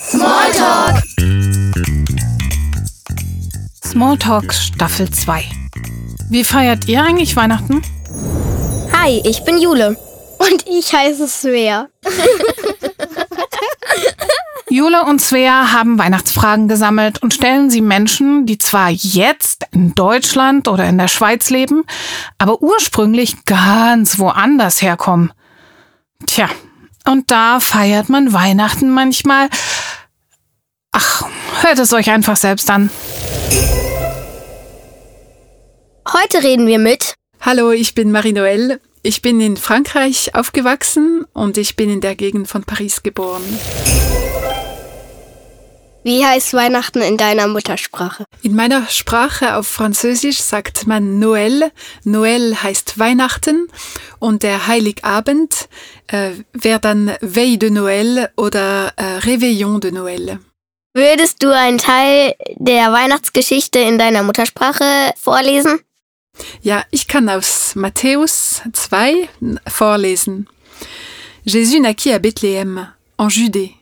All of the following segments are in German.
Smalltalk. Smalltalk Staffel 2. Wie feiert ihr eigentlich Weihnachten? Hi, ich bin Jule. Und ich heiße Svea. Jule und Svea haben Weihnachtsfragen gesammelt und stellen sie Menschen, die zwar jetzt in Deutschland oder in der Schweiz leben, aber ursprünglich ganz woanders herkommen. Tja, und da feiert man Weihnachten manchmal. Hört es euch einfach selbst an. Heute reden wir mit Hallo, ich bin Marie-Noël. Ich bin in Frankreich aufgewachsen und ich bin in der Gegend von Paris geboren. Wie heißt Weihnachten in deiner Muttersprache? In meiner Sprache auf Französisch sagt man Noël. Noël heißt Weihnachten und der Heiligabend äh, wäre dann Veille de Noël oder äh, Réveillon de Noël. Würdest du einen Teil der Weihnachtsgeschichte in deiner Muttersprache vorlesen? Ja, ich kann aus Matthäus 2 vorlesen. Jésus naquit à Bethléem, en Judée,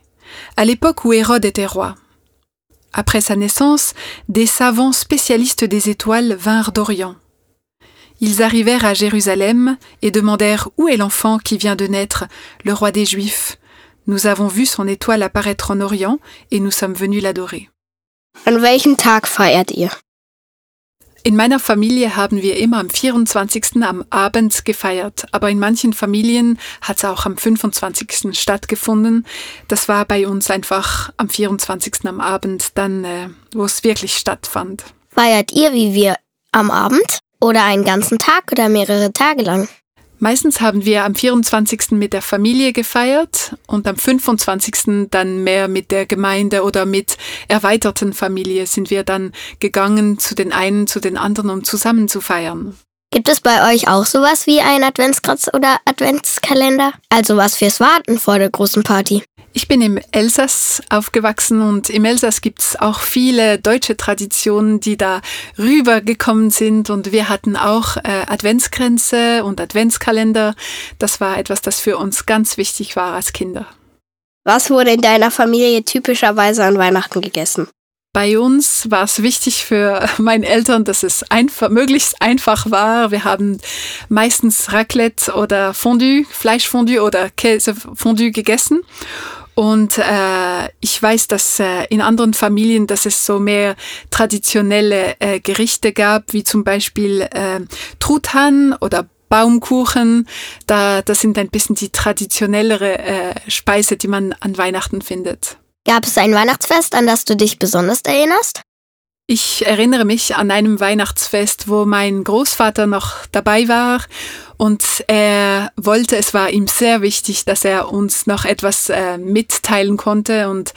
à l'époque où Hérode était roi. Après sa naissance, des savants spécialistes des étoiles vinrent d'Orient. Ils arrivèrent à Jérusalem et demandèrent Où est l'enfant qui vient de naître, le roi des Juifs? Nous avons vu son étoile apparaître en Orient et nous sommes venus l'adorer. An welchem Tag feiert ihr? In meiner Familie haben wir immer am 24. am Abend gefeiert, aber in manchen Familien hat es auch am 25. stattgefunden. Das war bei uns einfach am 24. am Abend, dann, äh, wo es wirklich stattfand. Feiert ihr wie wir am Abend? Oder einen ganzen Tag oder mehrere Tage lang? Meistens haben wir am 24. mit der Familie gefeiert und am 25. dann mehr mit der Gemeinde oder mit erweiterten Familie sind wir dann gegangen zu den einen, zu den anderen, um zusammen zu feiern. Gibt es bei euch auch sowas wie ein Adventskranz oder Adventskalender? Also was fürs Warten vor der großen Party? Ich bin im Elsass aufgewachsen und im Elsass gibt es auch viele deutsche Traditionen, die da rübergekommen sind und wir hatten auch äh, Adventskränze und Adventskalender. Das war etwas, das für uns ganz wichtig war als Kinder. Was wurde in deiner Familie typischerweise an Weihnachten gegessen? Bei uns war es wichtig für meine Eltern, dass es einfach, möglichst einfach war. Wir haben meistens Raclette oder Fondue, Fleischfondue oder Käsefondue gegessen. Und äh, ich weiß, dass äh, in anderen Familien, dass es so mehr traditionelle äh, Gerichte gab, wie zum Beispiel äh, Truthahn oder Baumkuchen. Da, das sind ein bisschen die traditionellere äh, Speise, die man an Weihnachten findet. Gab es ein Weihnachtsfest, an das du dich besonders erinnerst? Ich erinnere mich an einem Weihnachtsfest, wo mein Großvater noch dabei war und er wollte, es war ihm sehr wichtig, dass er uns noch etwas äh, mitteilen konnte. Und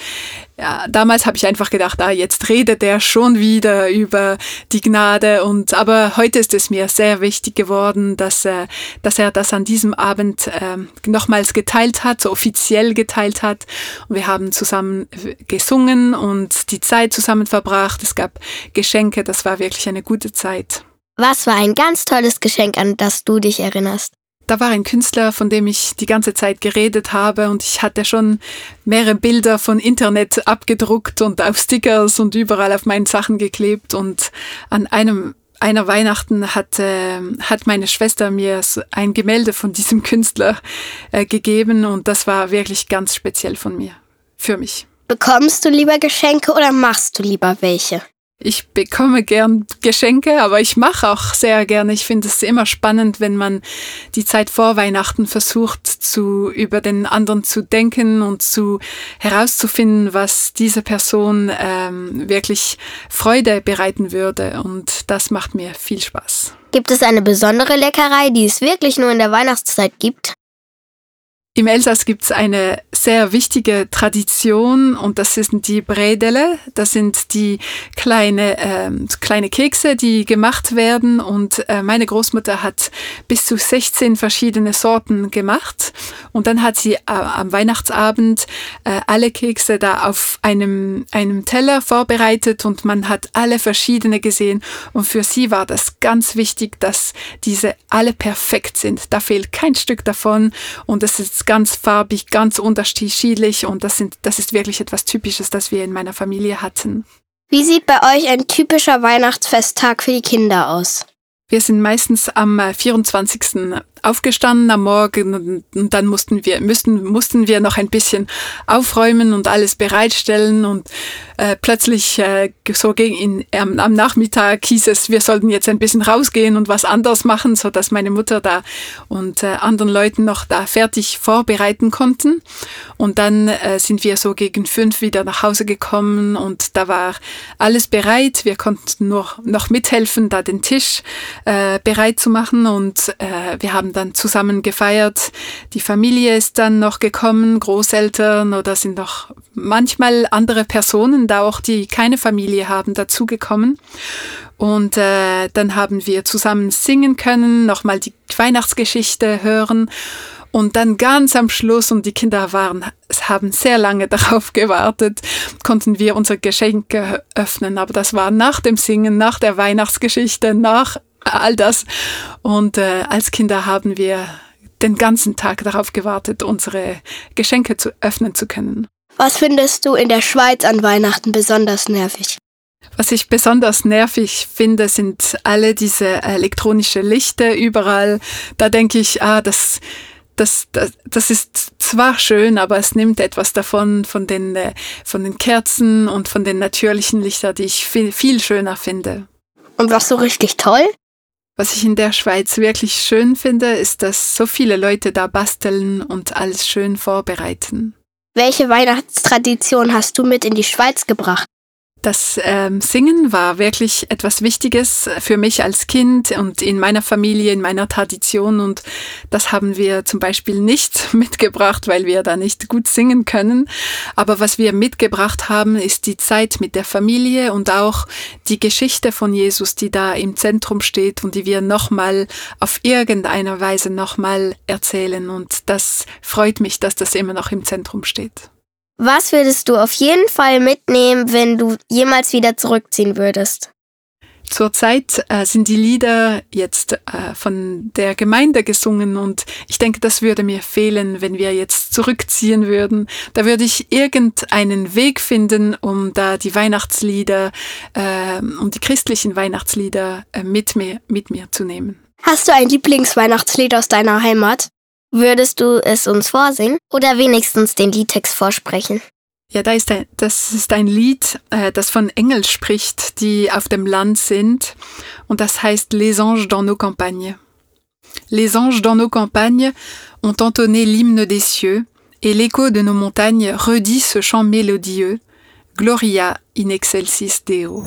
ja, damals habe ich einfach gedacht, ah, jetzt redet er schon wieder über die Gnade. Und aber heute ist es mir sehr wichtig geworden, dass, äh, dass er das an diesem Abend äh, nochmals geteilt hat, so offiziell geteilt hat. Und wir haben zusammen gesungen und die Zeit zusammen verbracht. Es gab Geschenke, das war wirklich eine gute Zeit. Was war ein ganz tolles Geschenk, an das du dich erinnerst? Da war ein Künstler, von dem ich die ganze Zeit geredet habe und ich hatte schon mehrere Bilder von Internet abgedruckt und auf Stickers und überall auf meinen Sachen geklebt und an einem einer Weihnachten hat, äh, hat meine Schwester mir ein Gemälde von diesem Künstler äh, gegeben und das war wirklich ganz speziell von mir, für mich. Bekommst du lieber Geschenke oder machst du lieber welche? Ich bekomme gern Geschenke, aber ich mache auch sehr gerne. Ich finde es immer spannend, wenn man die Zeit vor Weihnachten versucht, zu, über den anderen zu denken und zu herauszufinden, was diese Person ähm, wirklich Freude bereiten würde. Und das macht mir viel Spaß. Gibt es eine besondere Leckerei, die es wirklich nur in der Weihnachtszeit gibt? Im Elsass gibt es eine sehr wichtige Tradition und das sind die Bredele. Das sind die kleine, äh, kleine Kekse, die gemacht werden und äh, meine Großmutter hat bis zu 16 verschiedene Sorten gemacht und dann hat sie äh, am Weihnachtsabend äh, alle Kekse da auf einem, einem Teller vorbereitet und man hat alle verschiedene gesehen und für sie war das ganz wichtig, dass diese alle perfekt sind. Da fehlt kein Stück davon und es ist ist ganz farbig, ganz unterschiedlich und das, sind, das ist wirklich etwas Typisches, das wir in meiner Familie hatten. Wie sieht bei euch ein typischer Weihnachtsfesttag für die Kinder aus? Wir sind meistens am 24 aufgestanden am Morgen und dann mussten wir, müssten, mussten wir noch ein bisschen aufräumen und alles bereitstellen und äh, plötzlich äh, so gegen in, ähm, am Nachmittag hieß es, wir sollten jetzt ein bisschen rausgehen und was anderes machen, so dass meine Mutter da und äh, anderen Leuten noch da fertig vorbereiten konnten. Und dann äh, sind wir so gegen fünf wieder nach Hause gekommen und da war alles bereit, wir konnten nur noch mithelfen, da den Tisch äh, bereit zu machen und äh, wir haben haben dann zusammen gefeiert. Die Familie ist dann noch gekommen, Großeltern oder sind noch manchmal andere Personen, da auch die keine Familie haben, dazugekommen. Und äh, dann haben wir zusammen singen können, nochmal die Weihnachtsgeschichte hören. Und dann ganz am Schluss, und die Kinder waren, haben sehr lange darauf gewartet, konnten wir unsere Geschenke öffnen. Aber das war nach dem Singen, nach der Weihnachtsgeschichte, nach all das. Und äh, als Kinder haben wir den ganzen Tag darauf gewartet, unsere Geschenke zu öffnen zu können. Was findest du in der Schweiz an Weihnachten besonders nervig? Was ich besonders nervig finde, sind alle diese elektronische Lichter überall. Da denke ich, ah, das, das, das, das ist zwar schön, aber es nimmt etwas davon, von den, äh, von den Kerzen und von den natürlichen Lichtern, die ich viel, viel schöner finde. Und was so richtig toll? Was ich in der Schweiz wirklich schön finde, ist, dass so viele Leute da basteln und alles schön vorbereiten. Welche Weihnachtstradition hast du mit in die Schweiz gebracht? Das ähm, Singen war wirklich etwas Wichtiges für mich als Kind und in meiner Familie, in meiner Tradition. Und das haben wir zum Beispiel nicht mitgebracht, weil wir da nicht gut singen können. Aber was wir mitgebracht haben, ist die Zeit mit der Familie und auch die Geschichte von Jesus, die da im Zentrum steht und die wir nochmal auf irgendeine Weise nochmal erzählen. Und das freut mich, dass das immer noch im Zentrum steht. Was würdest du auf jeden Fall mitnehmen, wenn du jemals wieder zurückziehen würdest? Zurzeit äh, sind die Lieder jetzt äh, von der Gemeinde gesungen und ich denke, das würde mir fehlen, wenn wir jetzt zurückziehen würden. Da würde ich irgendeinen Weg finden, um da die Weihnachtslieder, äh, um die christlichen Weihnachtslieder äh, mit, mir, mit mir zu nehmen. Hast du ein Lieblingsweihnachtslied aus deiner Heimat? Würdest du es uns vorsingen oder wenigstens den Liedtext vorsprechen? Ja, da ist ein, das ist ein Lied, äh, das von Engeln spricht, die auf dem Land sind. Und das heißt Les anges dans nos campagnes. Les anges dans nos campagnes ont entonné l'hymne des cieux, et l'écho de nos montagnes redit ce chant mélodieux. Gloria in excelsis Deo.